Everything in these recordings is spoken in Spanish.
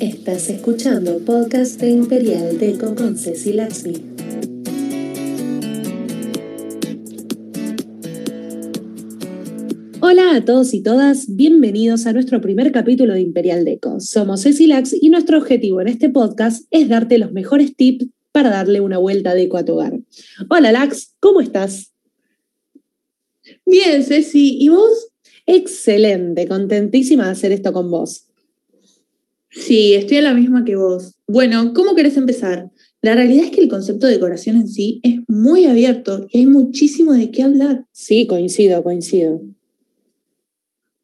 Estás escuchando podcast de Imperial Deco con Ceci Laxmi. Hola a todos y todas, bienvenidos a nuestro primer capítulo de Imperial Deco. Somos Ceci Lax y nuestro objetivo en este podcast es darte los mejores tips para darle una vuelta deco a tu hogar. Hola Lax, ¿cómo estás? Bien, Ceci, ¿y vos? Excelente, contentísima de hacer esto con vos. Sí, estoy a la misma que vos. Bueno, ¿cómo querés empezar? La realidad es que el concepto de decoración en sí es muy abierto y hay muchísimo de qué hablar. Sí, coincido, coincido.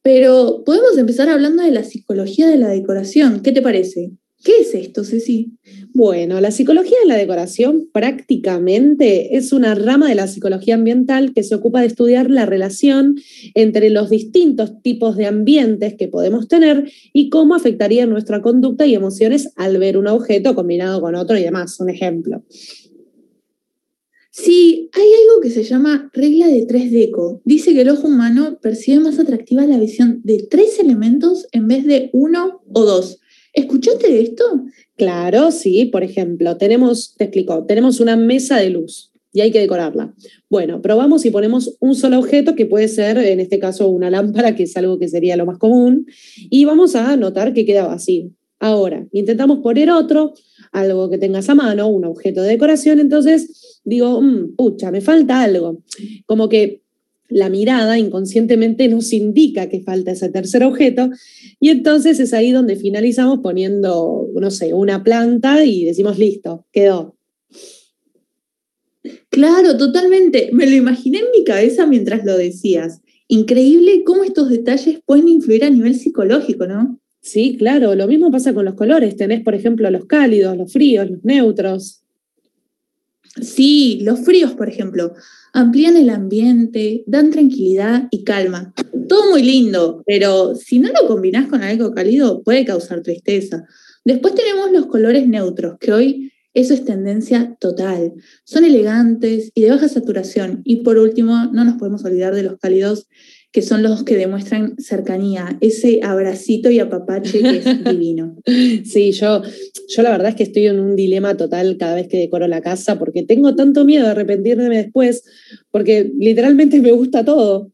Pero podemos empezar hablando de la psicología de la decoración. ¿Qué te parece? ¿Qué es esto, Ceci? Bueno, la psicología de la decoración prácticamente es una rama de la psicología ambiental que se ocupa de estudiar la relación entre los distintos tipos de ambientes que podemos tener y cómo afectaría nuestra conducta y emociones al ver un objeto combinado con otro y demás. Un ejemplo. Sí, hay algo que se llama regla de tres deco. Dice que el ojo humano percibe más atractiva la visión de tres elementos en vez de uno o dos. ¿Escuchaste esto? Claro, sí. Por ejemplo, tenemos, te explico, tenemos una mesa de luz y hay que decorarla. Bueno, probamos y ponemos un solo objeto que puede ser, en este caso, una lámpara, que es algo que sería lo más común, y vamos a notar que queda vacío. Ahora, intentamos poner otro, algo que tengas a mano, un objeto de decoración, entonces digo, mmm, pucha, me falta algo. Como que la mirada inconscientemente nos indica que falta ese tercer objeto y entonces es ahí donde finalizamos poniendo, no sé, una planta y decimos, listo, quedó. Claro, totalmente. Me lo imaginé en mi cabeza mientras lo decías. Increíble cómo estos detalles pueden influir a nivel psicológico, ¿no? Sí, claro. Lo mismo pasa con los colores. Tenés, por ejemplo, los cálidos, los fríos, los neutros. Sí, los fríos, por ejemplo, amplían el ambiente, dan tranquilidad y calma. Todo muy lindo, pero si no lo combinás con algo cálido puede causar tristeza. Después tenemos los colores neutros, que hoy eso es tendencia total. Son elegantes y de baja saturación. Y por último, no nos podemos olvidar de los cálidos que son los que demuestran cercanía, ese abracito y apapache que es divino. Sí, yo, yo la verdad es que estoy en un dilema total cada vez que decoro la casa porque tengo tanto miedo de arrepentirme después, porque literalmente me gusta todo.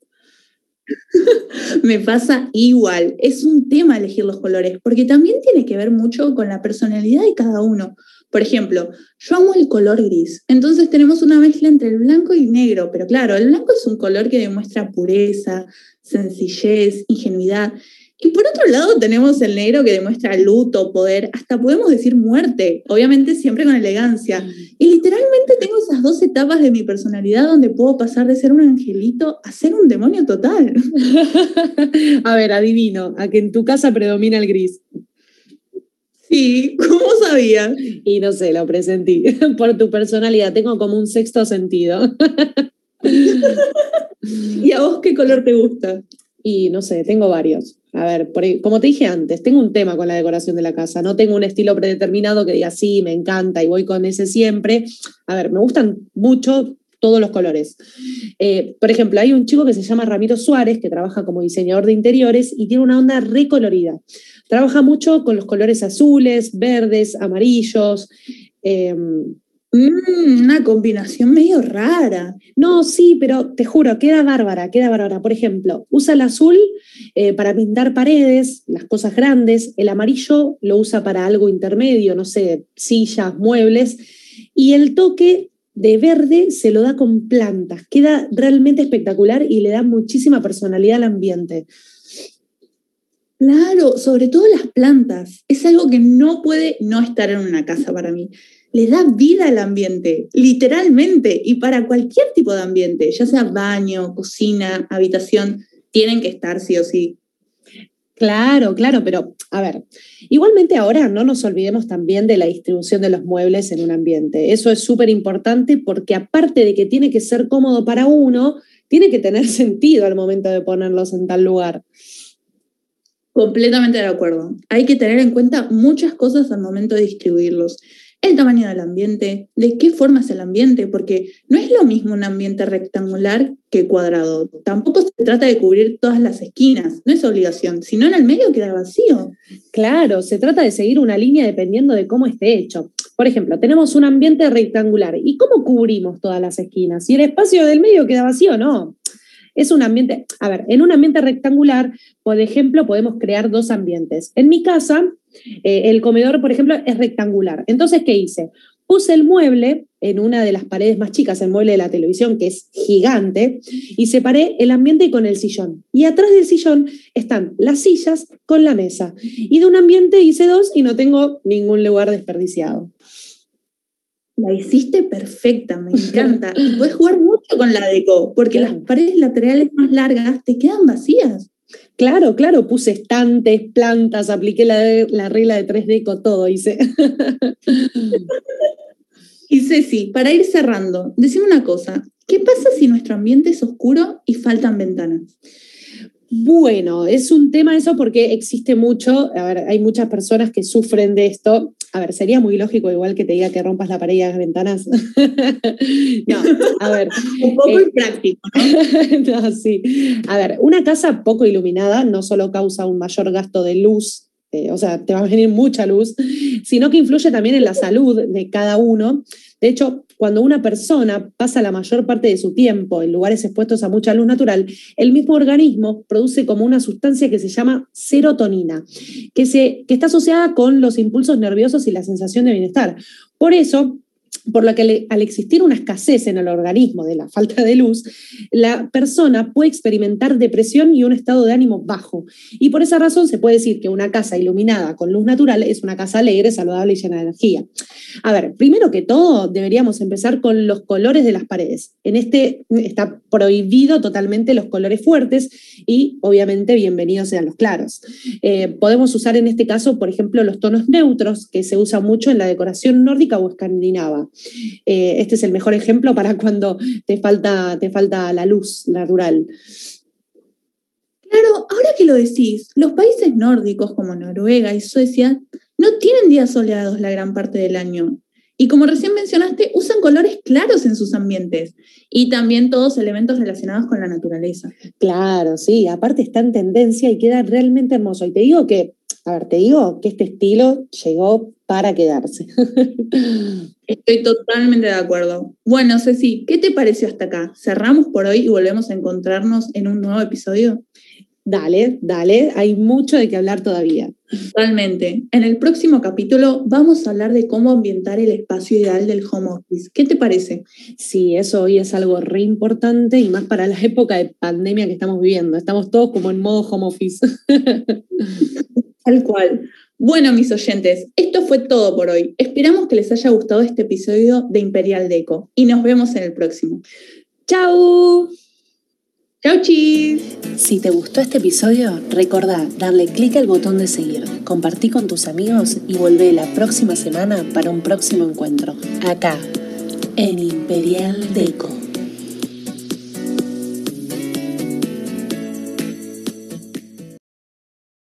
me pasa igual, es un tema elegir los colores, porque también tiene que ver mucho con la personalidad de cada uno. Por ejemplo, yo amo el color gris, entonces tenemos una mezcla entre el blanco y negro, pero claro, el blanco es un color que demuestra pureza, sencillez, ingenuidad. Y por otro lado tenemos el negro que demuestra luto, poder, hasta podemos decir muerte, obviamente siempre con elegancia. Y literalmente tengo esas dos etapas de mi personalidad donde puedo pasar de ser un angelito a ser un demonio total. a ver, adivino, a que en tu casa predomina el gris. Sí, ¿cómo sabía? Y no sé, lo presentí. Por tu personalidad, tengo como un sexto sentido. ¿Y a vos qué color te gusta? Y no sé, tengo varios. A ver, como te dije antes, tengo un tema con la decoración de la casa. No tengo un estilo predeterminado que diga sí, me encanta y voy con ese siempre. A ver, me gustan mucho todos los colores. Eh, por ejemplo, hay un chico que se llama Ramiro Suárez, que trabaja como diseñador de interiores y tiene una onda recolorida. Trabaja mucho con los colores azules, verdes, amarillos. Em, mm, una combinación medio rara. No, sí, pero te juro, queda bárbara, queda bárbara. Por ejemplo, usa el azul eh, para pintar paredes, las cosas grandes, el amarillo lo usa para algo intermedio, no sé, sillas, muebles, y el toque de verde se lo da con plantas. Queda realmente espectacular y le da muchísima personalidad al ambiente. Claro, sobre todo las plantas. Es algo que no puede no estar en una casa para mí. Le da vida al ambiente, literalmente, y para cualquier tipo de ambiente, ya sea baño, cocina, habitación, tienen que estar sí o sí. Claro, claro, pero a ver, igualmente ahora no nos olvidemos también de la distribución de los muebles en un ambiente. Eso es súper importante porque aparte de que tiene que ser cómodo para uno, tiene que tener sentido al momento de ponerlos en tal lugar. Completamente de acuerdo. Hay que tener en cuenta muchas cosas al momento de distribuirlos. El tamaño del ambiente, de qué forma es el ambiente, porque no es lo mismo un ambiente rectangular que cuadrado. Tampoco se trata de cubrir todas las esquinas, no es obligación, sino en el medio queda vacío. Claro, se trata de seguir una línea dependiendo de cómo esté hecho. Por ejemplo, tenemos un ambiente rectangular. ¿Y cómo cubrimos todas las esquinas? Si el espacio del medio queda vacío, no. Es un ambiente, a ver, en un ambiente rectangular, por ejemplo, podemos crear dos ambientes. En mi casa, eh, el comedor, por ejemplo, es rectangular. Entonces, ¿qué hice? Puse el mueble en una de las paredes más chicas, el mueble de la televisión, que es gigante, y separé el ambiente con el sillón. Y atrás del sillón están las sillas con la mesa. Y de un ambiente hice dos y no tengo ningún lugar desperdiciado. La hiciste perfecta, me encanta. Y puedes jugar mucho con la deco, porque las paredes laterales más largas te quedan vacías. Claro, claro, puse estantes, plantas, apliqué la, regla de 3 deco, todo hice. y Ceci, para ir cerrando, decime una cosa, ¿qué pasa si nuestro ambiente es oscuro y faltan ventanas? Bueno, es un tema eso porque existe mucho, a ver, hay muchas personas que sufren de esto. A ver, sería muy lógico igual que te diga que rompas la pared y las ventanas. no, a ver. un poco eh, impráctico, ¿no? no, sí. A ver, una casa poco iluminada no solo causa un mayor gasto de luz, eh, o sea, te va a venir mucha luz, sino que influye también en la salud de cada uno. De hecho, cuando una persona pasa la mayor parte de su tiempo en lugares expuestos a mucha luz natural, el mismo organismo produce como una sustancia que se llama serotonina, que, se, que está asociada con los impulsos nerviosos y la sensación de bienestar. Por eso, por lo que al existir una escasez en el organismo de la falta de luz, la persona puede experimentar depresión y un estado de ánimo bajo. Y por esa razón se puede decir que una casa iluminada con luz natural es una casa alegre, saludable y llena de energía. A ver, primero que todo, deberíamos empezar con los colores de las paredes. En este está prohibido totalmente los colores fuertes y obviamente bienvenidos sean los claros. Eh, podemos usar en este caso, por ejemplo, los tonos neutros, que se usa mucho en la decoración nórdica o escandinava. Eh, este es el mejor ejemplo para cuando te falta, te falta la luz natural. Claro, ahora que lo decís, los países nórdicos como Noruega y Suecia no tienen días soleados la gran parte del año. Y como recién mencionaste, usan colores claros en sus ambientes y también todos elementos relacionados con la naturaleza. Claro, sí, aparte está en tendencia y queda realmente hermoso. Y te digo que, a ver, te digo que este estilo llegó para quedarse. Estoy totalmente de acuerdo. Bueno, Ceci, ¿qué te pareció hasta acá? Cerramos por hoy y volvemos a encontrarnos en un nuevo episodio. Dale, dale, hay mucho de qué hablar todavía. Totalmente. En el próximo capítulo vamos a hablar de cómo ambientar el espacio ideal del home office. ¿Qué te parece? Sí, eso hoy es algo re importante y más para la época de pandemia que estamos viviendo. Estamos todos como en modo home office. Tal cual. Bueno, mis oyentes, esto fue todo por hoy. Esperamos que les haya gustado este episodio de Imperial Deco y nos vemos en el próximo. ¡Chao! ¡Chao, chis! Si te gustó este episodio, recordá darle clic al botón de seguir, compartí con tus amigos y volvé la próxima semana para un próximo encuentro. Acá, en Imperial Deco.